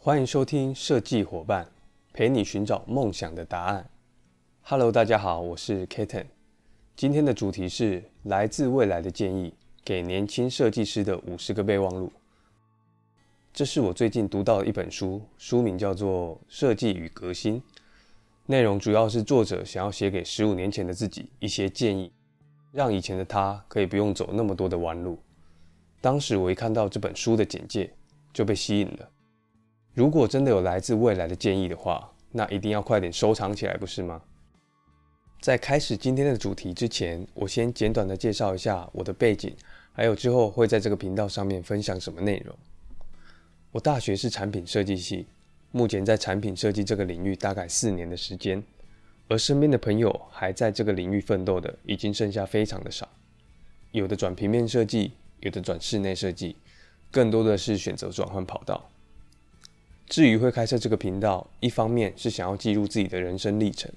欢迎收听设计伙伴，陪你寻找梦想的答案。Hello，大家好，我是 Kitten。今天的主题是来自未来的建议，给年轻设计师的五十个备忘录。这是我最近读到的一本书，书名叫做《设计与革新》，内容主要是作者想要写给十五年前的自己一些建议，让以前的他可以不用走那么多的弯路。当时我一看到这本书的简介，就被吸引了。如果真的有来自未来的建议的话，那一定要快点收藏起来，不是吗？在开始今天的主题之前，我先简短的介绍一下我的背景，还有之后会在这个频道上面分享什么内容。我大学是产品设计系，目前在产品设计这个领域大概四年的时间，而身边的朋友还在这个领域奋斗的，已经剩下非常的少，有的转平面设计，有的转室内设计，更多的是选择转换跑道。至于会开设这个频道，一方面是想要记录自己的人生历程，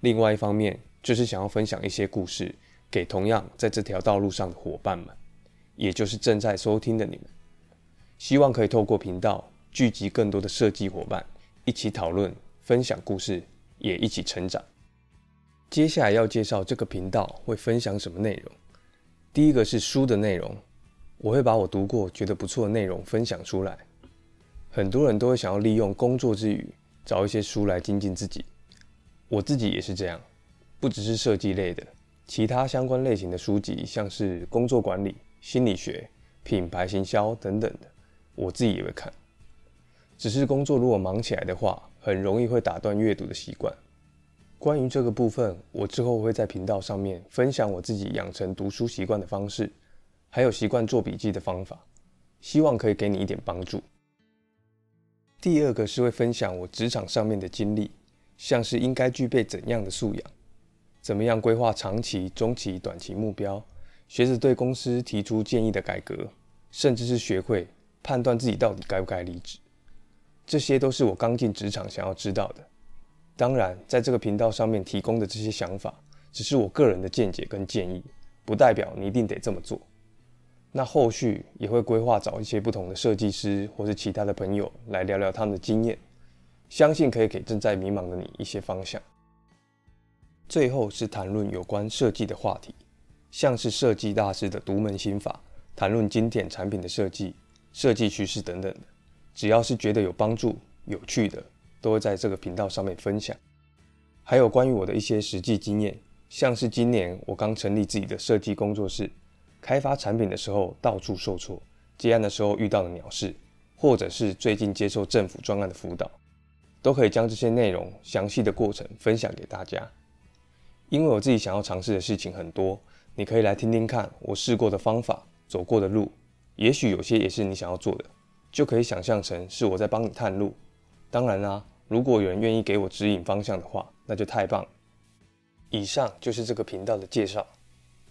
另外一方面就是想要分享一些故事给同样在这条道路上的伙伴们，也就是正在收听的你们。希望可以透过频道聚集更多的设计伙伴，一起讨论、分享故事，也一起成长。接下来要介绍这个频道会分享什么内容。第一个是书的内容，我会把我读过觉得不错的内容分享出来。很多人都会想要利用工作之余找一些书来精进自己，我自己也是这样。不只是设计类的，其他相关类型的书籍，像是工作管理、心理学、品牌行销等等的，我自己也会看。只是工作如果忙起来的话，很容易会打断阅读的习惯。关于这个部分，我之后会在频道上面分享我自己养成读书习惯的方式，还有习惯做笔记的方法，希望可以给你一点帮助。第二个是会分享我职场上面的经历，像是应该具备怎样的素养，怎么样规划长期、中期、短期目标，学着对公司提出建议的改革，甚至是学会判断自己到底该不该离职，这些都是我刚进职场想要知道的。当然，在这个频道上面提供的这些想法，只是我个人的见解跟建议，不代表你一定得这么做。那后续也会规划找一些不同的设计师或是其他的朋友来聊聊他们的经验，相信可以给正在迷茫的你一些方向。最后是谈论有关设计的话题，像是设计大师的独门心法，谈论经典产品的设计、设计趋势等等，只要是觉得有帮助、有趣的，都会在这个频道上面分享。还有关于我的一些实际经验，像是今年我刚成立自己的设计工作室。开发产品的时候到处受挫，接案的时候遇到的鸟事，或者是最近接受政府专案的辅导，都可以将这些内容详细的过程分享给大家。因为我自己想要尝试的事情很多，你可以来听听看我试过的方法、走过的路，也许有些也是你想要做的，就可以想象成是我在帮你探路。当然啦，如果有人愿意给我指引方向的话，那就太棒。以上就是这个频道的介绍。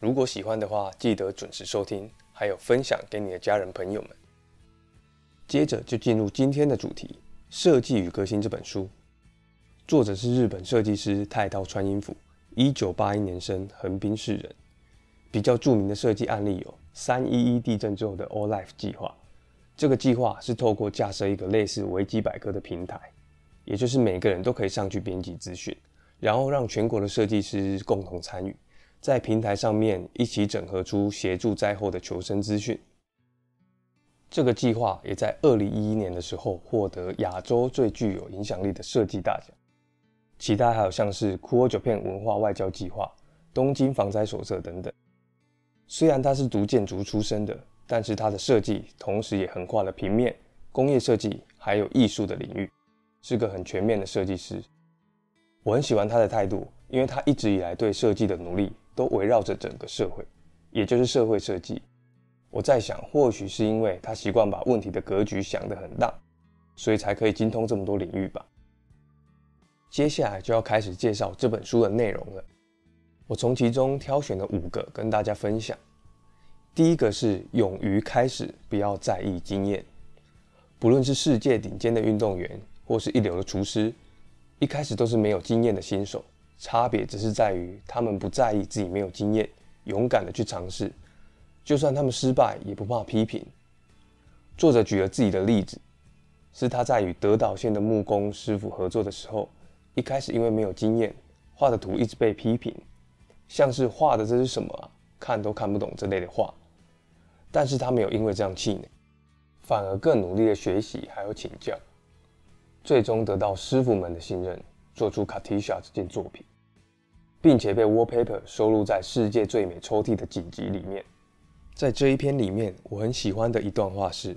如果喜欢的话，记得准时收听，还有分享给你的家人朋友们。接着就进入今天的主题，《设计与革新》这本书，作者是日本设计师太刀川英辅，一九八一年生，横滨市人。比较著名的设计案例有三一一地震之后的 All Life 计划，这个计划是透过架设一个类似维基百科的平台，也就是每个人都可以上去编辑资讯，然后让全国的设计师共同参与。在平台上面一起整合出协助灾后的求生资讯。这个计划也在二零一一年的时候获得亚洲最具有影响力的设计大奖。其他还有像是酷欧九片文化外交计划、东京防灾手册等等。虽然他是读建筑出身的，但是他的设计同时也横跨了平面、工业设计还有艺术的领域，是个很全面的设计师。我很喜欢他的态度，因为他一直以来对设计的努力。都围绕着整个社会，也就是社会设计。我在想，或许是因为他习惯把问题的格局想得很大，所以才可以精通这么多领域吧。接下来就要开始介绍这本书的内容了。我从其中挑选了五个跟大家分享。第一个是勇于开始，不要在意经验。不论是世界顶尖的运动员，或是一流的厨师，一开始都是没有经验的新手。差别只是在于，他们不在意自己没有经验，勇敢的去尝试，就算他们失败，也不怕批评。作者举了自己的例子，是他在与德岛县的木工师傅合作的时候，一开始因为没有经验，画的图一直被批评，像是画的这是什么啊，看都看不懂这类的画。但是他没有因为这样气馁，反而更努力的学习还有请教，最终得到师傅们的信任，做出 Katisha 这件作品，并且被 Wallpaper 收录在世界最美抽屉的锦集里面。在这一篇里面，我很喜欢的一段话是。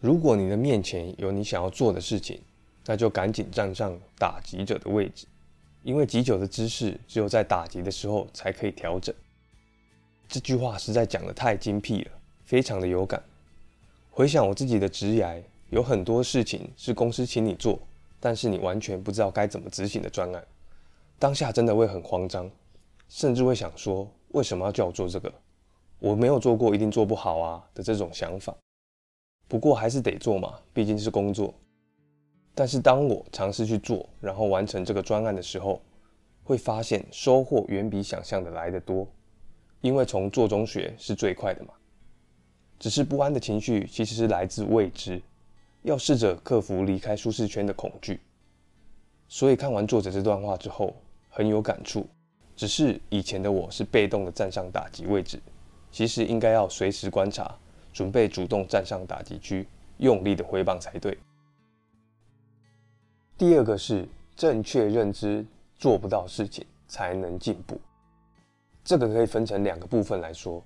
如果你的面前有你想要做的事情，那就赶紧站上打击者的位置，因为击酒的姿势只有在打击的时候才可以调整。这句话实在讲得太精辟了，非常的有感。回想我自己的职涯，有很多事情是公司请你做，但是你完全不知道该怎么执行的专案，当下真的会很慌张，甚至会想说：为什么要叫我做这个？我没有做过，一定做不好啊的这种想法。不过还是得做嘛，毕竟是工作。但是当我尝试去做，然后完成这个专案的时候，会发现收获远比想象的来得多。因为从做中学是最快的嘛。只是不安的情绪其实是来自未知，要试着克服离开舒适圈的恐惧。所以看完作者这段话之后，很有感触。只是以前的我是被动的站上打击位置，其实应该要随时观察。准备主动站上打击区，用力的挥棒才对。第二个是正确认知，做不到事情才能进步。这个可以分成两个部分来说。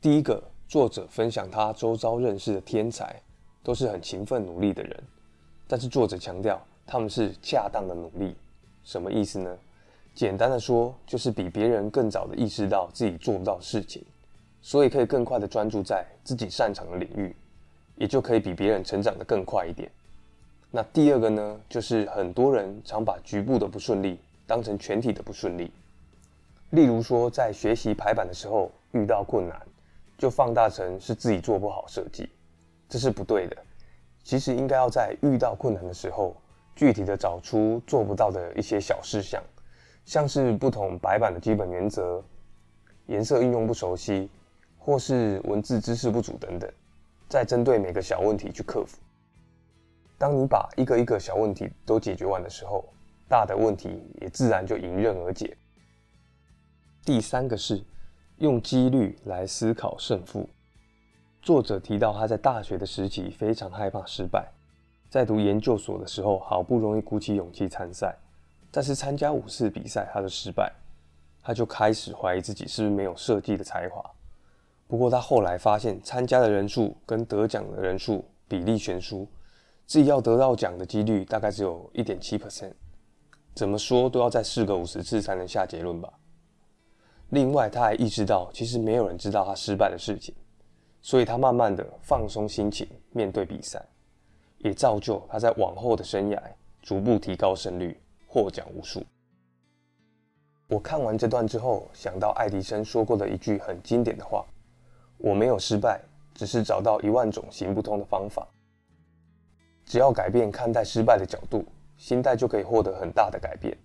第一个，作者分享他周遭认识的天才都是很勤奋努力的人，但是作者强调他们是恰当的努力。什么意思呢？简单的说，就是比别人更早的意识到自己做不到事情。所以可以更快的专注在自己擅长的领域，也就可以比别人成长的更快一点。那第二个呢，就是很多人常把局部的不顺利当成全体的不顺利。例如说，在学习排版的时候遇到困难，就放大成是自己做不好设计，这是不对的。其实应该要在遇到困难的时候，具体的找出做不到的一些小事项，像是不同白板的基本原则，颜色运用不熟悉。或是文字知识不足等等，再针对每个小问题去克服。当你把一个一个小问题都解决完的时候，大的问题也自然就迎刃而解。第三个是用几率来思考胜负。作者提到他在大学的时期非常害怕失败，在读研究所的时候好不容易鼓起勇气参赛，但是参加五次比赛他就失败，他就开始怀疑自己是不是没有设计的才华。不过他后来发现，参加的人数跟得奖的人数比例悬殊，自己要得到奖的几率大概只有一点七 percent。怎么说都要再试个五十次才能下结论吧。另外，他还意识到，其实没有人知道他失败的事情，所以他慢慢的放松心情面对比赛，也造就他在往后的生涯逐步提高胜率，获奖无数。我看完这段之后，想到爱迪生说过的一句很经典的话。我没有失败，只是找到一万种行不通的方法。只要改变看待失败的角度，心态就可以获得很大的改变。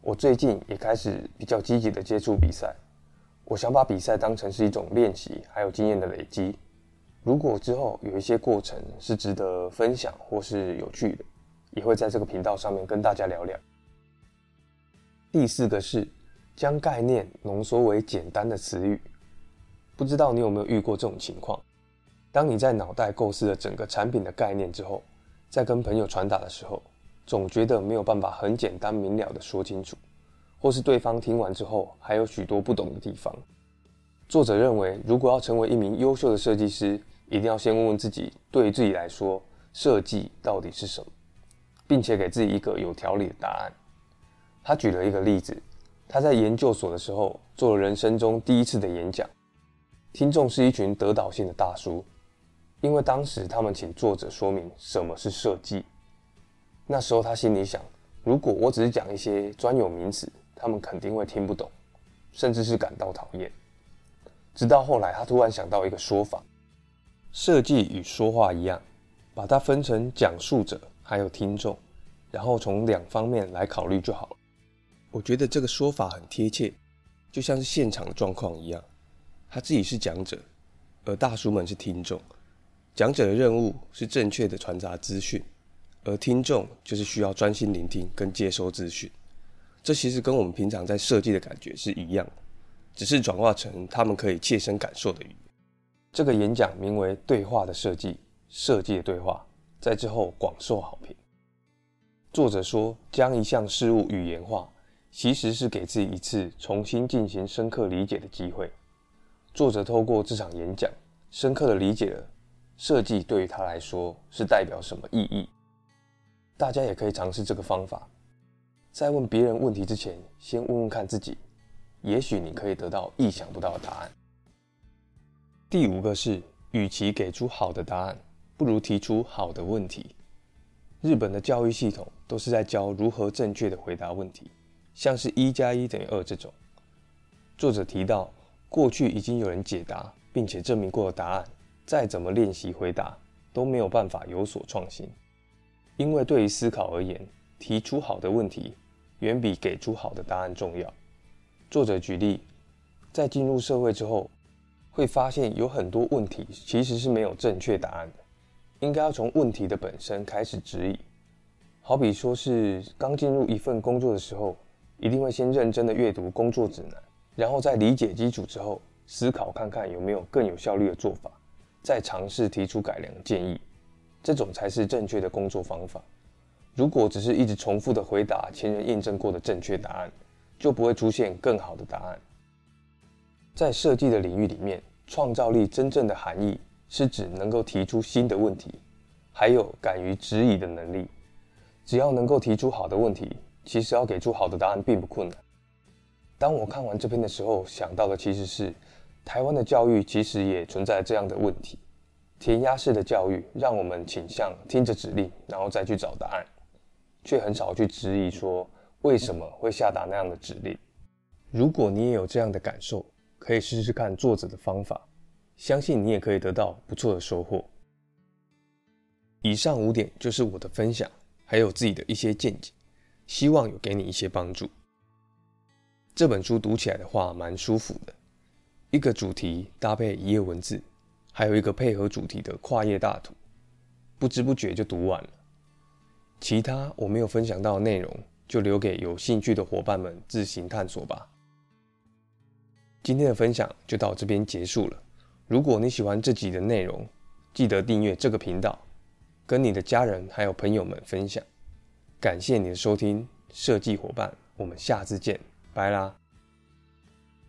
我最近也开始比较积极的接触比赛，我想把比赛当成是一种练习，还有经验的累积。如果之后有一些过程是值得分享或是有趣的，也会在这个频道上面跟大家聊聊。第四个是将概念浓缩为简单的词语。不知道你有没有遇过这种情况？当你在脑袋构思了整个产品的概念之后，在跟朋友传达的时候，总觉得没有办法很简单明了的说清楚，或是对方听完之后还有许多不懂的地方。作者认为，如果要成为一名优秀的设计师，一定要先问问自己，对于自己来说，设计到底是什么，并且给自己一个有条理的答案。他举了一个例子，他在研究所的时候做了人生中第一次的演讲。听众是一群得岛性的大叔，因为当时他们请作者说明什么是设计。那时候他心里想，如果我只是讲一些专有名词，他们肯定会听不懂，甚至是感到讨厌。直到后来，他突然想到一个说法：设计与说话一样，把它分成讲述者还有听众，然后从两方面来考虑就好了。我觉得这个说法很贴切，就像是现场的状况一样。他自己是讲者，而大叔们是听众。讲者的任务是正确的传达资讯，而听众就是需要专心聆听跟接收资讯。这其实跟我们平常在设计的感觉是一样的，只是转化成他们可以切身感受的语言。这个演讲名为《对话的设计》，设计的对话，在之后广受好评。作者说，将一项事物语言化，其实是给自己一次重新进行深刻理解的机会。作者透过这场演讲，深刻的理解了设计对于他来说是代表什么意义。大家也可以尝试这个方法，在问别人问题之前，先问问看自己，也许你可以得到意想不到的答案。第五个是，与其给出好的答案，不如提出好的问题。日本的教育系统都是在教如何正确的回答问题，像是一加一等于二这种。作者提到，过去已经有人解答并且证明过的答案，再怎么练习回答都没有办法有所创新。因为对于思考而言，提出好的问题远比给出好的答案重要。作者举例，在进入社会之后，会发现有很多问题其实是没有正确答案的，应该要从问题的本身开始指引。好比说是刚进入一份工作的时候，一定会先认真的阅读工作指南，然后在理解基础之后，思考看看有没有更有效率的做法，再尝试提出改良建议。这种才是正确的工作方法。如果只是一直重复的回答前人验证过的正确答案，就不会出现更好的答案。在设计的领域里面，创造力真正的含义是指能够提出新的问题，还有敢于质疑的能力。只要能够提出好的问题，其实要给出好的答案并不困难。当我看完这篇的时候，想到的其实是台湾的教育其实也存在这样的问题。填鸭式的教育让我们倾向听着指令，然后再去找答案，却很少去质疑说为什么会下达那样的指令。如果你也有这样的感受，可以试试看作者的方法，相信你也可以得到不错的收获。以上五点就是我的分享，还有自己的一些见解，希望有给你一些帮助。这本书读起来的话蛮舒服的，一个主题搭配一页文字。还有一个配合主题的跨页大图，不知不觉就读完了。其他我没有分享到的内容，就留给有兴趣的伙伴们自行探索吧。今天的分享就到这边结束了。如果你喜欢这集的内容，记得订阅这个频道，跟你的家人还有朋友们分享。感谢你的收听，设计伙伴，我们下次见，拜啦。